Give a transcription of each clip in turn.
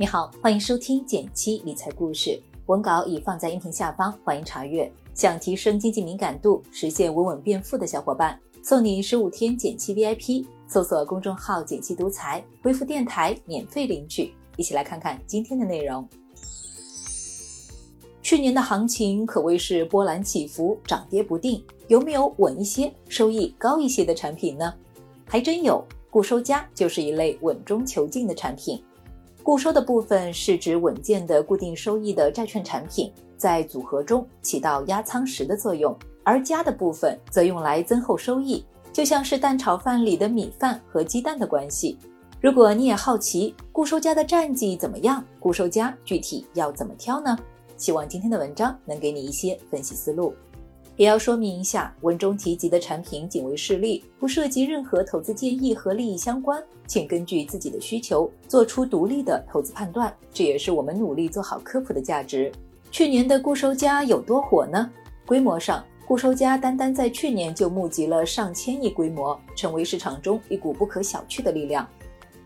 你好，欢迎收听减七理财故事，文稿已放在音频下方，欢迎查阅。想提升经济敏感度，实现稳稳变富的小伙伴，送你十五天减七 VIP，搜索公众号“减七独裁，回复“电台”免费领取。一起来看看今天的内容。去年的行情可谓是波澜起伏，涨跌不定，有没有稳一些、收益高一些的产品呢？还真有，固收加就是一类稳中求进的产品。固收的部分是指稳健的固定收益的债券产品，在组合中起到压仓时的作用；而加的部分则用来增厚收益，就像是蛋炒饭里的米饭和鸡蛋的关系。如果你也好奇固收加的战绩怎么样，固收加具体要怎么挑呢？希望今天的文章能给你一些分析思路。也要说明一下，文中提及的产品仅为示例，不涉及任何投资建议和利益相关，请根据自己的需求做出独立的投资判断。这也是我们努力做好科普的价值。去年的固收加有多火呢？规模上，固收加单单在去年就募集了上千亿规模，成为市场中一股不可小觑的力量。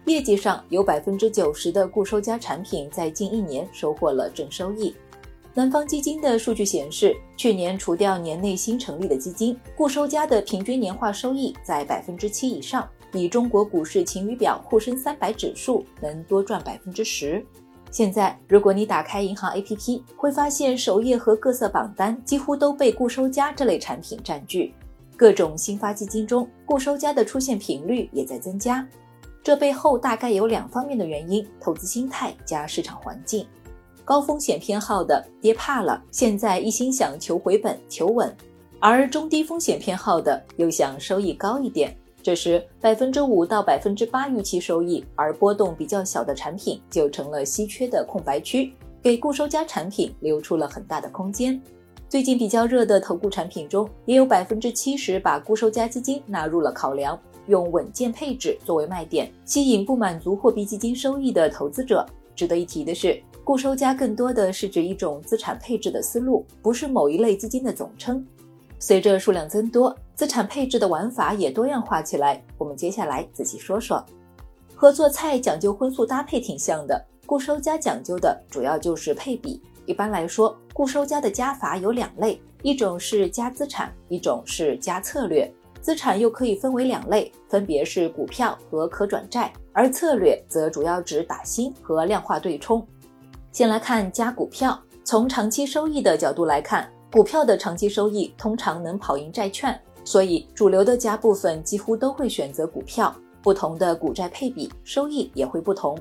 业绩上，有百分之九十的固收加产品在近一年收获了正收益。南方基金的数据显示，去年除掉年内新成立的基金，固收加的平均年化收益在百分之七以上，比中国股市晴雨表沪深三百指数能多赚百分之十。现在，如果你打开银行 APP，会发现首页和各色榜单几乎都被固收加这类产品占据。各种新发基金中，固收加的出现频率也在增加。这背后大概有两方面的原因：投资心态加市场环境。高风险偏好的跌怕了，现在一心想求回本求稳；而中低风险偏好的又想收益高一点。这时，百分之五到百分之八预期收益而波动比较小的产品就成了稀缺的空白区，给固收加产品留出了很大的空间。最近比较热的投顾产品中，也有百分之七十把固收加基金纳入了考量，用稳健配置作为卖点，吸引不满足货币基金收益的投资者。值得一提的是。固收加更多的是指一种资产配置的思路，不是某一类基金的总称。随着数量增多，资产配置的玩法也多样化起来。我们接下来仔细说说。和做菜讲究荤素搭配挺像的，固收加讲究的主要就是配比。一般来说，固收加的加法有两类，一种是加资产，一种是加策略。资产又可以分为两类，分别是股票和可转债，而策略则主要指打新和量化对冲。先来看加股票，从长期收益的角度来看，股票的长期收益通常能跑赢债券，所以主流的加部分几乎都会选择股票。不同的股债配比，收益也会不同。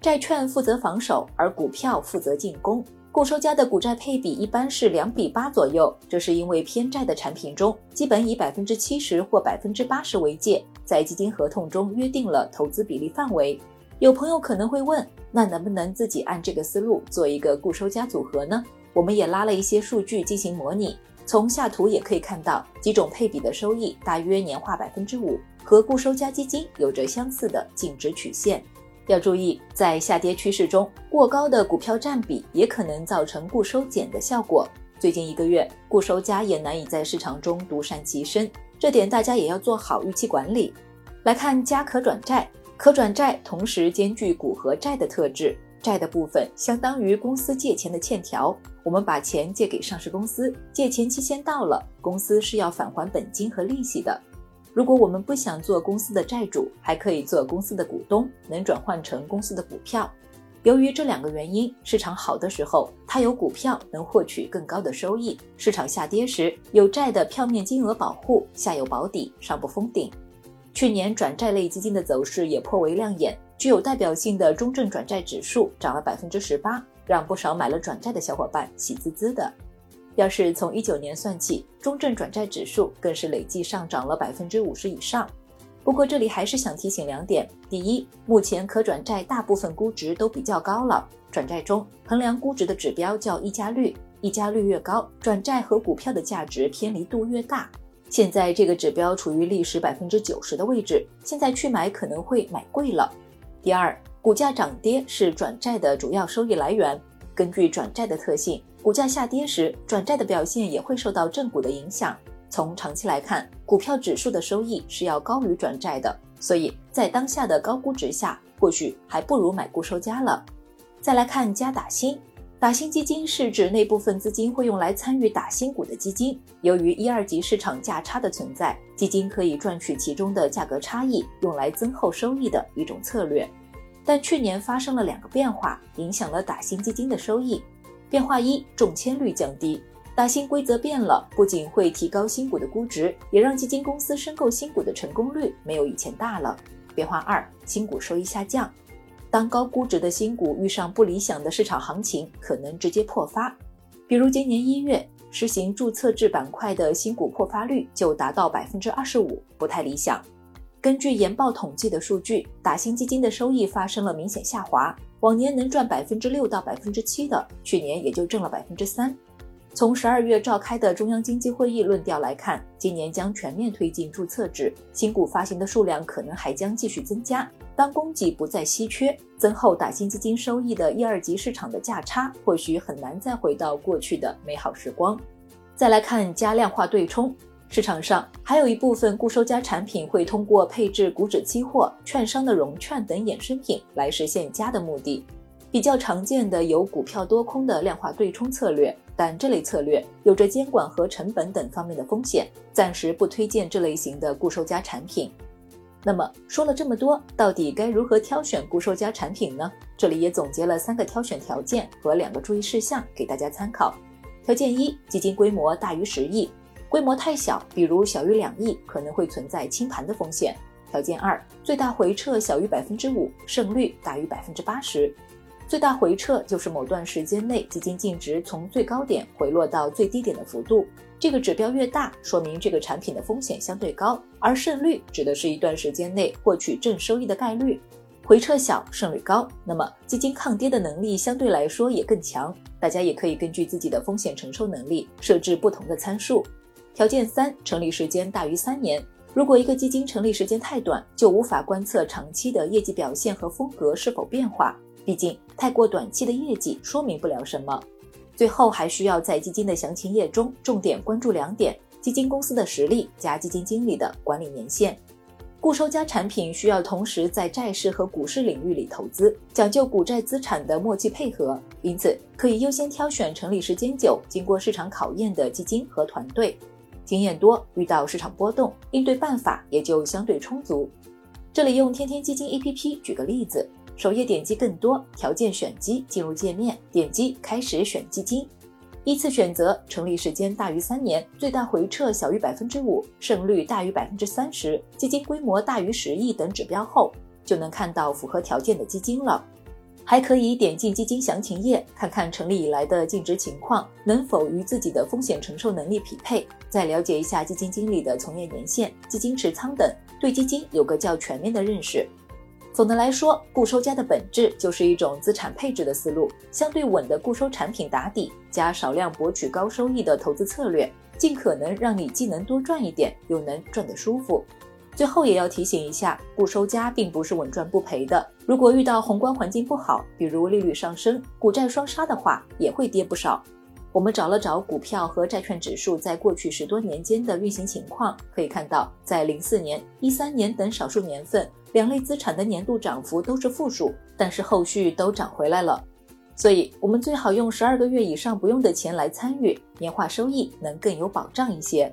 债券负责防守，而股票负责进攻。固收加的股债配比一般是两比八左右，这是因为偏债的产品中，基本以百分之七十或百分之八十为界，在基金合同中约定了投资比例范围。有朋友可能会问，那能不能自己按这个思路做一个固收加组合呢？我们也拉了一些数据进行模拟，从下图也可以看到几种配比的收益大约年化百分之五，和固收加基金有着相似的净值曲线。要注意，在下跌趋势中，过高的股票占比也可能造成固收减的效果。最近一个月，固收加也难以在市场中独善其身，这点大家也要做好预期管理。来看加可转债。可转债同时兼具股和债的特质，债的部分相当于公司借钱的欠条，我们把钱借给上市公司，借钱期限到了，公司是要返还本金和利息的。如果我们不想做公司的债主，还可以做公司的股东，能转换成公司的股票。由于这两个原因，市场好的时候，它有股票能获取更高的收益；市场下跌时，有债的票面金额保护，下有保底，上不封顶。去年转债类基金的走势也颇为亮眼，具有代表性的中证转债指数涨了百分之十八，让不少买了转债的小伙伴喜滋滋的。要是从一九年算起，中证转债指数更是累计上涨了百分之五十以上。不过这里还是想提醒两点：第一，目前可转债大部分估值都比较高了，转债中衡量估值的指标叫溢价率，溢价率越高，转债和股票的价值偏离度越大。现在这个指标处于历史百分之九十的位置，现在去买可能会买贵了。第二，股价涨跌是转债的主要收益来源。根据转债的特性，股价下跌时，转债的表现也会受到正股的影响。从长期来看，股票指数的收益是要高于转债的，所以在当下的高估值下，或许还不如买固收加了。再来看加打新。打新基金是指那部分资金会用来参与打新股的基金。由于一二级市场价差的存在，基金可以赚取其中的价格差异，用来增厚收益的一种策略。但去年发生了两个变化，影响了打新基金的收益。变化一，中签率降低。打新规则变了，不仅会提高新股的估值，也让基金公司申购新股的成功率没有以前大了。变化二，新股收益下降。当高估值的新股遇上不理想的市场行情，可能直接破发。比如今年一月实行注册制板块的新股破发率就达到百分之二十五，不太理想。根据研报统计的数据，打新基金的收益发生了明显下滑，往年能赚百分之六到百分之七的，去年也就挣了百分之三。从十二月召开的中央经济会议论调来看，今年将全面推进注册制，新股发行的数量可能还将继续增加。当供给不再稀缺，增厚打新基金收益的一二级市场的价差，或许很难再回到过去的美好时光。再来看加量化对冲，市场上还有一部分固收加产品会通过配置股指期货、券商的融券等衍生品来实现加的目的。比较常见的有股票多空的量化对冲策略。但这类策略有着监管和成本等方面的风险，暂时不推荐这类型的固收加产品。那么说了这么多，到底该如何挑选固收加产品呢？这里也总结了三个挑选条件和两个注意事项给大家参考。条件一，基金规模大于十亿，规模太小，比如小于两亿，可能会存在清盘的风险。条件二，最大回撤小于百分之五，胜率大于百分之八十。最大回撤就是某段时间内基金净值从最高点回落到最低点的幅度。这个指标越大，说明这个产品的风险相对高。而胜率指的是一段时间内获取正收益的概率。回撤小，胜率高，那么基金抗跌的能力相对来说也更强。大家也可以根据自己的风险承受能力设置不同的参数。条件三，成立时间大于三年。如果一个基金成立时间太短，就无法观测长期的业绩表现和风格是否变化。毕竟，太过短期的业绩说明不了什么。最后，还需要在基金的详情页中重点关注两点：基金公司的实力加基金经理的管理年限。固收加产品需要同时在债市和股市领域里投资，讲究股债资产的默契配合，因此可以优先挑选成立时间久、经过市场考验的基金和团队，经验多，遇到市场波动应对办法也就相对充足。这里用天天基金 APP 举个例子。首页点击更多条件选基进入界面，点击开始选基金，依次选择成立时间大于三年，最大回撤小于百分之五，胜率大于百分之三十，基金规模大于十亿等指标后，就能看到符合条件的基金了。还可以点进基金详情页，看看成立以来的净值情况能否与自己的风险承受能力匹配，再了解一下基金经理的从业年限、基金持仓等，对基金有个较全面的认识。总的来说，固收加的本质就是一种资产配置的思路，相对稳的固收产品打底，加少量博取高收益的投资策略，尽可能让你既能多赚一点，又能赚得舒服。最后也要提醒一下，固收加并不是稳赚不赔的。如果遇到宏观环境不好，比如利率上升、股债双杀的话，也会跌不少。我们找了找股票和债券指数在过去十多年间的运行情况，可以看到，在零四年、一三年等少数年份。两类资产的年度涨幅都是负数，但是后续都涨回来了，所以我们最好用十二个月以上不用的钱来参与，年化收益能更有保障一些。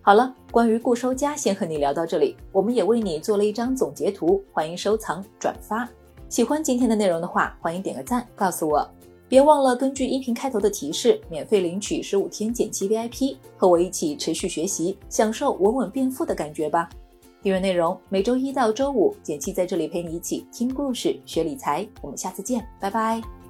好了，关于固收加，先和你聊到这里。我们也为你做了一张总结图，欢迎收藏转发。喜欢今天的内容的话，欢迎点个赞，告诉我。别忘了根据音频开头的提示，免费领取十五天减七 VIP，和我一起持续学习，享受稳稳变富的感觉吧。订阅内容，每周一到周五，简七在这里陪你一起听故事、学理财。我们下次见，拜拜。